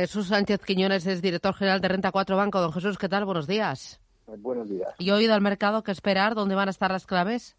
Jesús Sánchez Quiñones es director general de Renta 4 Banco. Don Jesús, ¿qué tal? Buenos días. Buenos días. ¿Y hoy al mercado qué esperar? ¿Dónde van a estar las claves?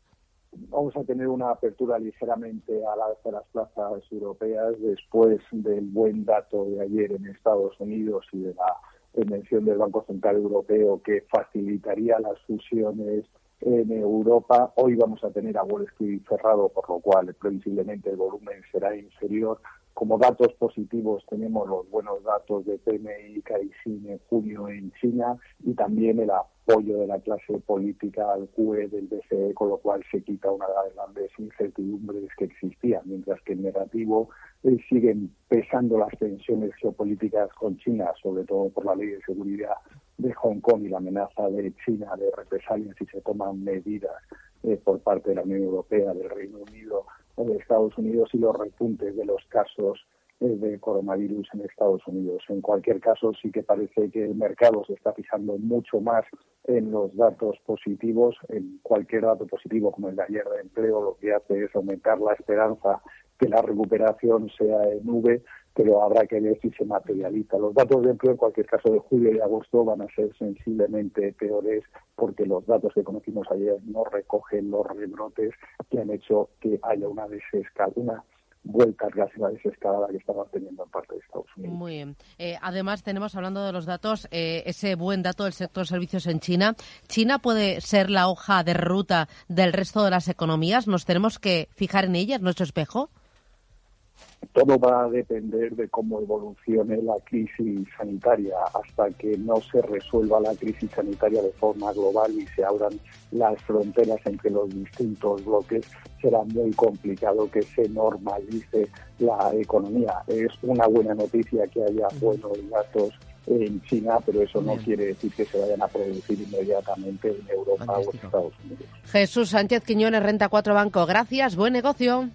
Vamos a tener una apertura ligeramente a la de las plazas europeas después del buen dato de ayer en Estados Unidos y de la mención del Banco Central Europeo que facilitaría las fusiones en Europa. Hoy vamos a tener a Wall Street cerrado, por lo cual previsiblemente el volumen será inferior. Como datos positivos tenemos los buenos datos de PMI Caixin en junio en China y también el apoyo de la clase política al QE del BCE, con lo cual se quita una de las grandes incertidumbres que existían, mientras que en negativo eh, siguen pesando las tensiones geopolíticas con China, sobre todo por la ley de seguridad de Hong Kong y la amenaza de China de represalias si se toman medidas eh, por parte de la Unión Europea, del Reino Unido de Estados Unidos y los repuntes de los casos eh, de coronavirus en Estados Unidos. En cualquier caso, sí que parece que el mercado se está fijando mucho más en los datos positivos. En cualquier dato positivo, como el de ayer de empleo, lo que hace es aumentar la esperanza que la recuperación sea en nube, pero habrá que ver si se materializa. Los datos de empleo, en cualquier caso, de julio y agosto van a ser sensiblemente peores porque los datos que conocimos ayer no recogen los rebrotes que han hecho que haya una desescalada, una vuelta casi la desescalada que estaba teniendo en parte de Estados. Muy bien. Eh, además, tenemos, hablando de los datos, eh, ese buen dato del sector servicios en China. ¿China puede ser la hoja de ruta del resto de las economías? ¿Nos tenemos que fijar en ella, en nuestro espejo? todo va a depender de cómo evolucione la crisis sanitaria. Hasta que no se resuelva la crisis sanitaria de forma global y se abran las fronteras entre los distintos bloques, será muy complicado que se normalice la economía. Es una buena noticia que haya buenos datos en China, pero eso no quiere decir que se vayan a producir inmediatamente en Europa o en Estados Unidos. Jesús Sánchez Quiñones, Renta 4 Banco. Gracias, buen negocio.